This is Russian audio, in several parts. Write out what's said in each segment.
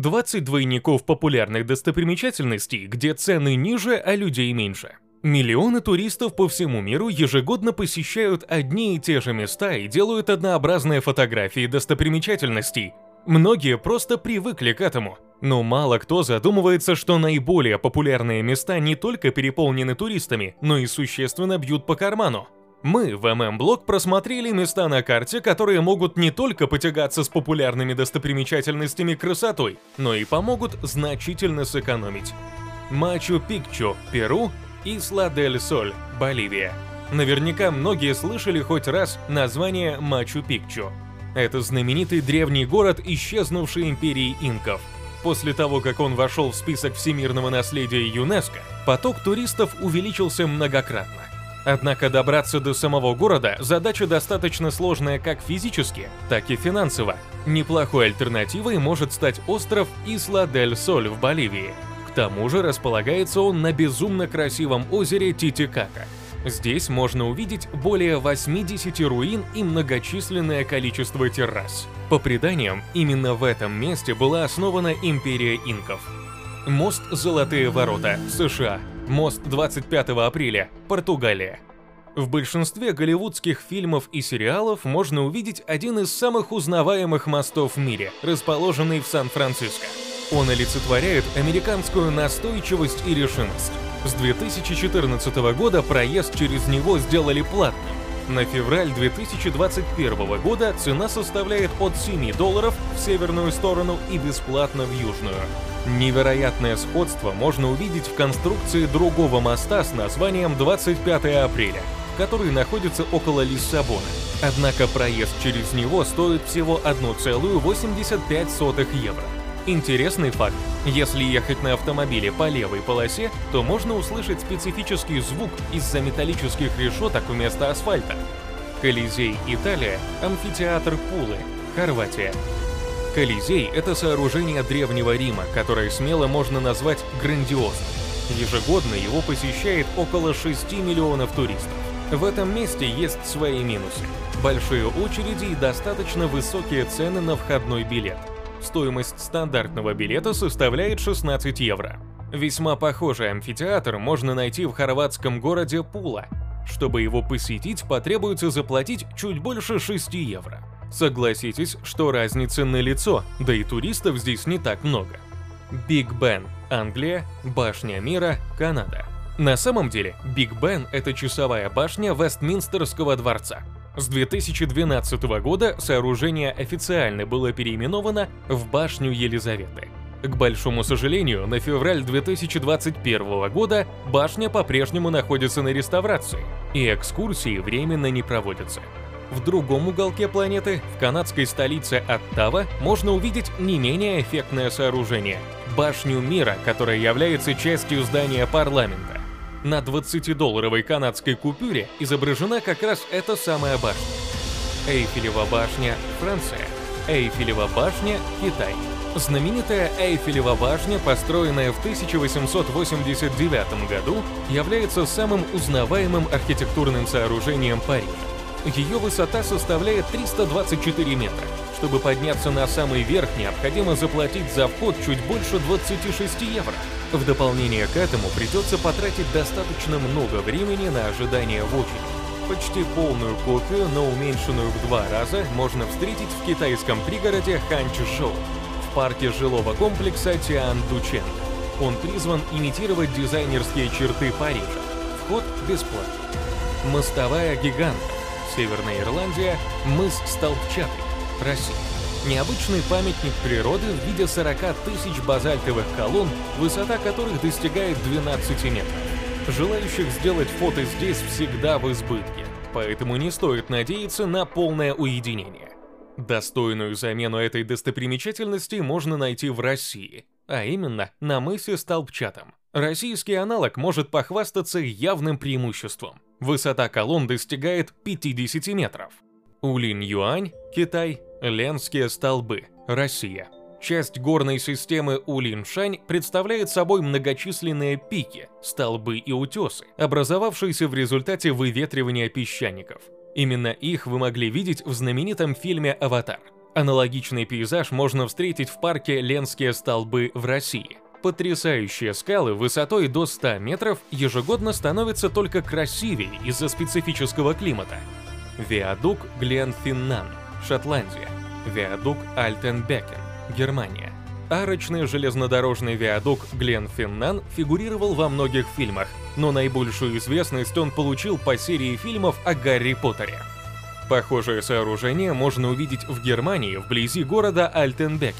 20 двойников популярных достопримечательностей, где цены ниже, а людей меньше. Миллионы туристов по всему миру ежегодно посещают одни и те же места и делают однообразные фотографии достопримечательностей. Многие просто привыкли к этому. Но мало кто задумывается, что наиболее популярные места не только переполнены туристами, но и существенно бьют по карману. Мы в ММ-блог просмотрели места на карте, которые могут не только потягаться с популярными достопримечательностями красотой, но и помогут значительно сэкономить. Мачу-Пикчу, Перу, Исла-дель-Соль, Боливия. Наверняка многие слышали хоть раз название Мачу-Пикчу. Это знаменитый древний город исчезнувшей империи инков. После того, как он вошел в список всемирного наследия ЮНЕСКО, поток туристов увеличился многократно. Однако добраться до самого города задача достаточно сложная как физически, так и финансово. Неплохой альтернативой может стать остров Исла-дель-Соль в Боливии. К тому же располагается он на безумно красивом озере Титикака. Здесь можно увидеть более 80 руин и многочисленное количество террас. По преданиям, именно в этом месте была основана империя инков. Мост «Золотые ворота», США, Мост 25 апреля, Португалия. В большинстве голливудских фильмов и сериалов можно увидеть один из самых узнаваемых мостов в мире, расположенный в Сан-Франциско. Он олицетворяет американскую настойчивость и решимость. С 2014 года проезд через него сделали платным. На февраль 2021 года цена составляет от 7 долларов в северную сторону и бесплатно в южную. Невероятное сходство можно увидеть в конструкции другого моста с названием 25 апреля, который находится около Лиссабона. Однако проезд через него стоит всего 1,85 евро. Интересный факт. Если ехать на автомобиле по левой полосе, то можно услышать специфический звук из-за металлических решеток вместо асфальта. Колизей, Италия, амфитеатр Пулы, Хорватия. Колизей – это сооружение Древнего Рима, которое смело можно назвать грандиозным. Ежегодно его посещает около 6 миллионов туристов. В этом месте есть свои минусы. Большие очереди и достаточно высокие цены на входной билет. Стоимость стандартного билета составляет 16 евро. Весьма похожий амфитеатр можно найти в хорватском городе Пула. Чтобы его посетить, потребуется заплатить чуть больше 6 евро. Согласитесь, что разница налицо, да и туристов здесь не так много. Биг Бен, Англия, Башня мира, Канада. На самом деле, Биг Бен – это часовая башня Вестминстерского дворца. С 2012 года сооружение официально было переименовано в Башню Елизаветы. К большому сожалению, на февраль 2021 года башня по-прежнему находится на реставрации, и экскурсии временно не проводятся. В другом уголке планеты, в канадской столице Оттава, можно увидеть не менее эффектное сооружение – Башню Мира, которая является частью здания парламента. На 20-долларовой канадской купюре изображена как раз эта самая башня. Эйфелева башня – Франция. Эйфелева башня – Китай. Знаменитая Эйфелева башня, построенная в 1889 году, является самым узнаваемым архитектурным сооружением Парижа. Ее высота составляет 324 метра. Чтобы подняться на самый верх, необходимо заплатить за вход чуть больше 26 евро. В дополнение к этому придется потратить достаточно много времени на ожидание в очереди. Почти полную копию, но уменьшенную в два раза, можно встретить в китайском пригороде Ханчжоу, в парке жилого комплекса Тиан-Дучен. Он призван имитировать дизайнерские черты Парижа. Вход бесплатный. Мостовая гиганта. Северная Ирландия, мыс Столбчатый, Россия. Необычный памятник природы в виде 40 тысяч базальтовых колонн, высота которых достигает 12 метров. Желающих сделать фото здесь всегда в избытке, поэтому не стоит надеяться на полное уединение. Достойную замену этой достопримечательности можно найти в России, а именно на мысе Столбчатом. Российский аналог может похвастаться явным преимуществом. Высота колонн достигает 50 метров. Улинь-Юань, Китай, Ленские столбы, Россия. Часть горной системы Улин-Шань представляет собой многочисленные пики, столбы и утесы, образовавшиеся в результате выветривания песчаников. Именно их вы могли видеть в знаменитом фильме «Аватар». Аналогичный пейзаж можно встретить в парке Ленские столбы в России. Потрясающие скалы высотой до 100 метров ежегодно становятся только красивее из-за специфического климата. Виадук Гленфиннан, Шотландия. Виадук Альтенбекен, Германия. Арочный железнодорожный виадук Гленфиннан фигурировал во многих фильмах, но наибольшую известность он получил по серии фильмов о Гарри Поттере. Похожее сооружение можно увидеть в Германии вблизи города Альтенбекен.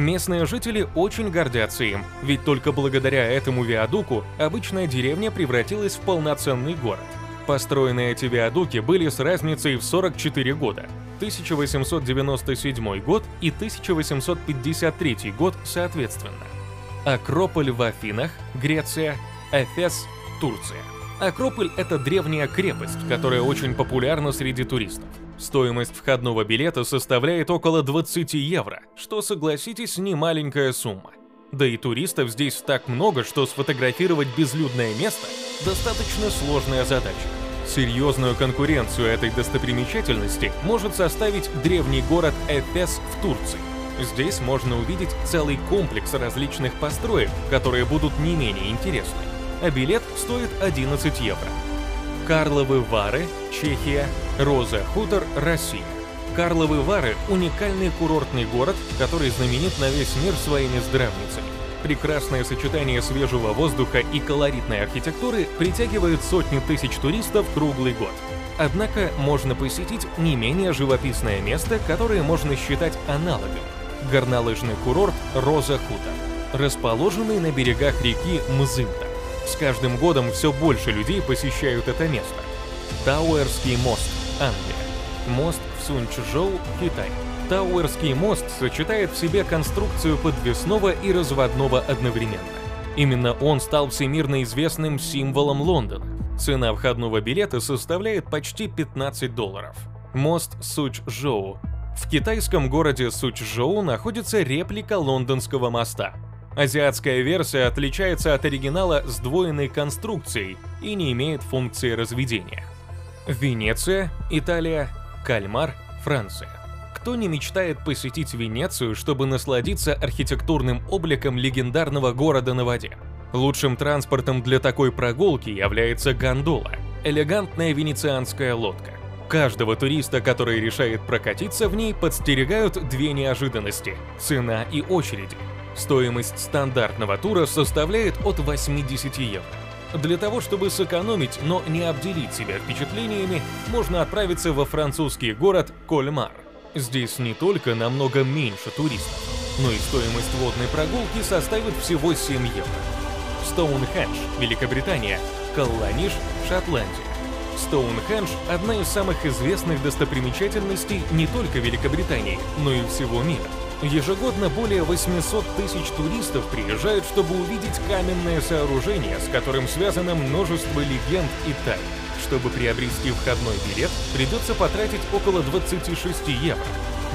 Местные жители очень гордятся им, ведь только благодаря этому виадуку обычная деревня превратилась в полноценный город. Построенные эти виадуки были с разницей в 44 года, 1897 год и 1853 год соответственно. Акрополь в Афинах, Греция, Эфес, Турция. Акрополь – это древняя крепость, которая очень популярна среди туристов. Стоимость входного билета составляет около 20 евро, что, согласитесь, не маленькая сумма. Да и туристов здесь так много, что сфотографировать безлюдное место – достаточно сложная задача. Серьезную конкуренцию этой достопримечательности может составить древний город Эфес в Турции. Здесь можно увидеть целый комплекс различных построек, которые будут не менее интересны а билет стоит 11 евро. Карловы Вары, Чехия, Роза Хутор, Россия. Карловы Вары – уникальный курортный город, который знаменит на весь мир своими здравницами. Прекрасное сочетание свежего воздуха и колоритной архитектуры притягивает сотни тысяч туристов круглый год. Однако можно посетить не менее живописное место, которое можно считать аналогом – горнолыжный курорт Роза Хутор, расположенный на берегах реки Мзымта. С каждым годом все больше людей посещают это место. Тауэрский мост, Англия. Мост в Сунчжоу, Китай. Тауэрский мост сочетает в себе конструкцию подвесного и разводного одновременно. Именно он стал всемирно известным символом Лондона. Цена входного билета составляет почти 15 долларов. Мост Сучжоу. В китайском городе Сучжоу находится реплика лондонского моста – Азиатская версия отличается от оригинала сдвоенной конструкцией и не имеет функции разведения. Венеция, Италия, Кальмар, Франция. Кто не мечтает посетить Венецию, чтобы насладиться архитектурным обликом легендарного города на воде? Лучшим транспортом для такой прогулки является гондола – элегантная венецианская лодка. Каждого туриста, который решает прокатиться в ней, подстерегают две неожиданности – цена и очереди – Стоимость стандартного тура составляет от 80 евро. Для того, чтобы сэкономить, но не обделить себя впечатлениями, можно отправиться во французский город Кольмар. Здесь не только намного меньше туристов, но и стоимость водной прогулки составит всего 7 евро. Стоунхендж, Великобритания, Калланиш, Шотландия. Стоунхендж – одна из самых известных достопримечательностей не только Великобритании, но и всего мира. Ежегодно более 800 тысяч туристов приезжают, чтобы увидеть каменное сооружение, с которым связано множество легенд и тайн. Чтобы приобрести входной билет, придется потратить около 26 евро.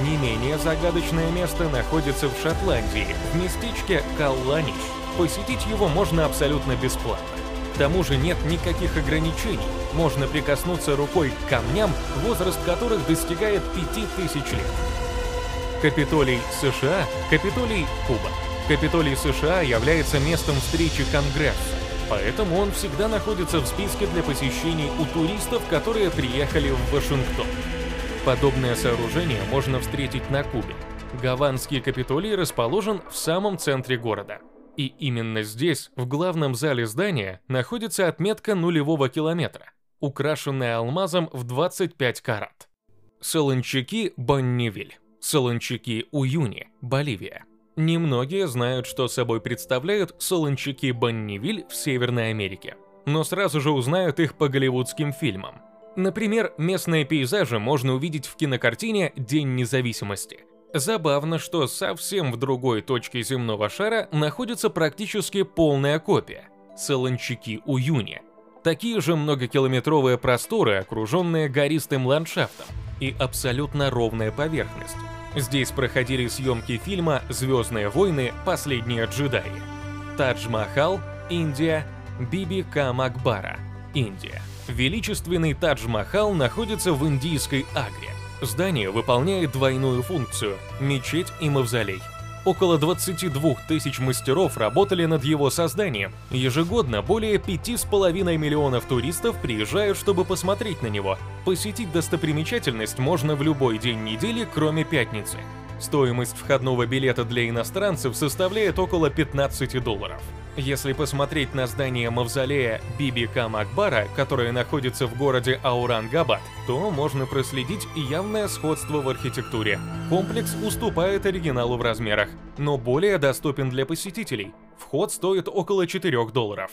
Не менее загадочное место находится в Шотландии, в местечке Калланиш. Посетить его можно абсолютно бесплатно. К тому же нет никаких ограничений. Можно прикоснуться рукой к камням, возраст которых достигает 5000 лет. Капитолий США, Капитолий Куба. Капитолий США является местом встречи Конгресса, поэтому он всегда находится в списке для посещений у туристов, которые приехали в Вашингтон. Подобное сооружение можно встретить на Кубе. Гаванский Капитолий расположен в самом центре города. И именно здесь, в главном зале здания, находится отметка нулевого километра, украшенная алмазом в 25 карат. Солончаки Бонневиль Солончаки Уюни, Боливия. Немногие знают, что собой представляют солончаки Бонневиль в Северной Америке, но сразу же узнают их по голливудским фильмам. Например, местные пейзажи можно увидеть в кинокартине «День независимости». Забавно, что совсем в другой точке земного шара находится практически полная копия – Солончаки Уюни. Такие же многокилометровые просторы, окруженные гористым ландшафтом, и абсолютно ровная поверхность. Здесь проходили съемки фильма «Звездные войны. Последние джедаи». Тадж-Махал, Индия, Биби Ка Макбара, Индия. Величественный Тадж-Махал находится в индийской Агре. Здание выполняет двойную функцию – мечеть и мавзолей. Около 22 тысяч мастеров работали над его созданием. Ежегодно более 5,5 миллионов туристов приезжают, чтобы посмотреть на него. Посетить достопримечательность можно в любой день недели, кроме пятницы. Стоимость входного билета для иностранцев составляет около 15 долларов. Если посмотреть на здание мавзолея Биби Кам Акбара, которое находится в городе Аурангабад, то можно проследить явное сходство в архитектуре. Комплекс уступает оригиналу в размерах, но более доступен для посетителей. Вход стоит около 4 долларов.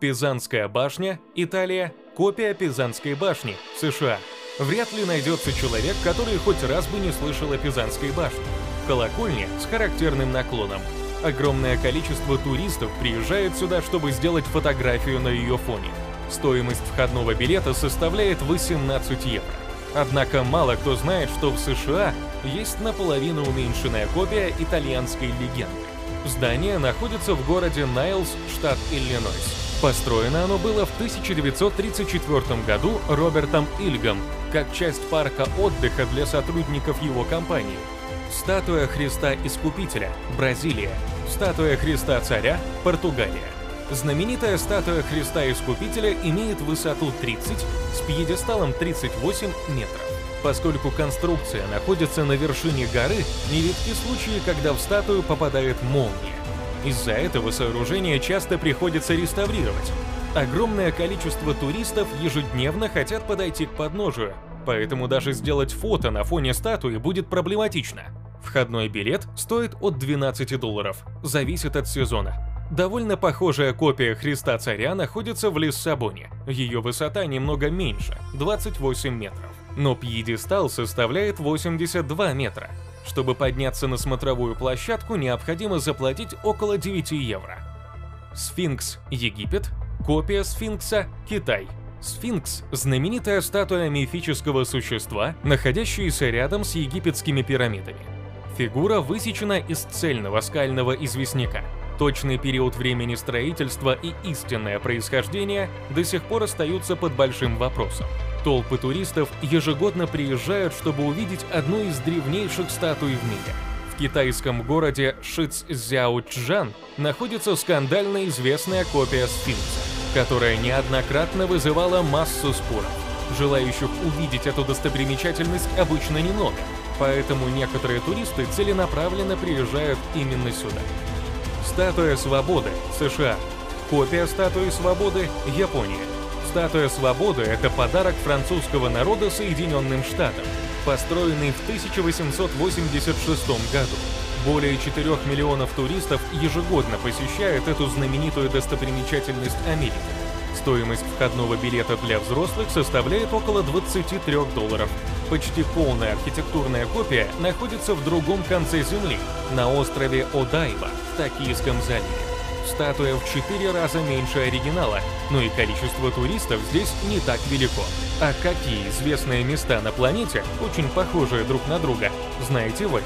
Пизанская башня, Италия, копия Пизанской башни, США. Вряд ли найдется человек, который хоть раз бы не слышал о Пизанской башне. Колокольня с характерным наклоном. Огромное количество туристов приезжает сюда, чтобы сделать фотографию на ее фоне. Стоимость входного билета составляет 18 евро. Однако мало кто знает, что в США есть наполовину уменьшенная копия итальянской легенды. Здание находится в городе Найлс, штат Иллинойс. Построено оно было в 1934 году Робертом Ильгом, как часть парка отдыха для сотрудников его компании. Статуя Христа Искупителя, Бразилия. Статуя Христа Царя, Португалия. Знаменитая статуя Христа Искупителя имеет высоту 30 с пьедесталом 38 метров. Поскольку конструкция находится на вершине горы, нередки случаи, когда в статую попадает молния. Из-за этого сооружение часто приходится реставрировать. Огромное количество туристов ежедневно хотят подойти к подножию, поэтому даже сделать фото на фоне статуи будет проблематично. Входной билет стоит от 12 долларов, зависит от сезона. Довольно похожая копия Христа Царя находится в Лиссабоне. Ее высота немного меньше – 28 метров. Но пьедестал составляет 82 метра. Чтобы подняться на смотровую площадку, необходимо заплатить около 9 евро. Сфинкс – Египет, копия сфинкса – Китай. Сфинкс – знаменитая статуя мифического существа, находящаяся рядом с египетскими пирамидами. Фигура высечена из цельного скального известняка. Точный период времени строительства и истинное происхождение до сих пор остаются под большим вопросом. Толпы туристов ежегодно приезжают, чтобы увидеть одну из древнейших статуй в мире. В китайском городе Шицзяочжан находится скандально известная копия сфинкса, которая неоднократно вызывала массу споров. Желающих увидеть эту достопримечательность обычно немного, поэтому некоторые туристы целенаправленно приезжают именно сюда. Статуя Свободы, США. Копия статуи Свободы, Япония. Статуя Свободы – это подарок французского народа Соединенным Штатам, построенный в 1886 году. Более 4 миллионов туристов ежегодно посещают эту знаменитую достопримечательность Америки. Стоимость входного билета для взрослых составляет около 23 долларов. Почти полная архитектурная копия находится в другом конце Земли, на острове Одайба в Токийском заливе. Статуя в 4 раза меньше оригинала, но и количество туристов здесь не так велико. А какие известные места на планете, очень похожие друг на друга, знаете вы?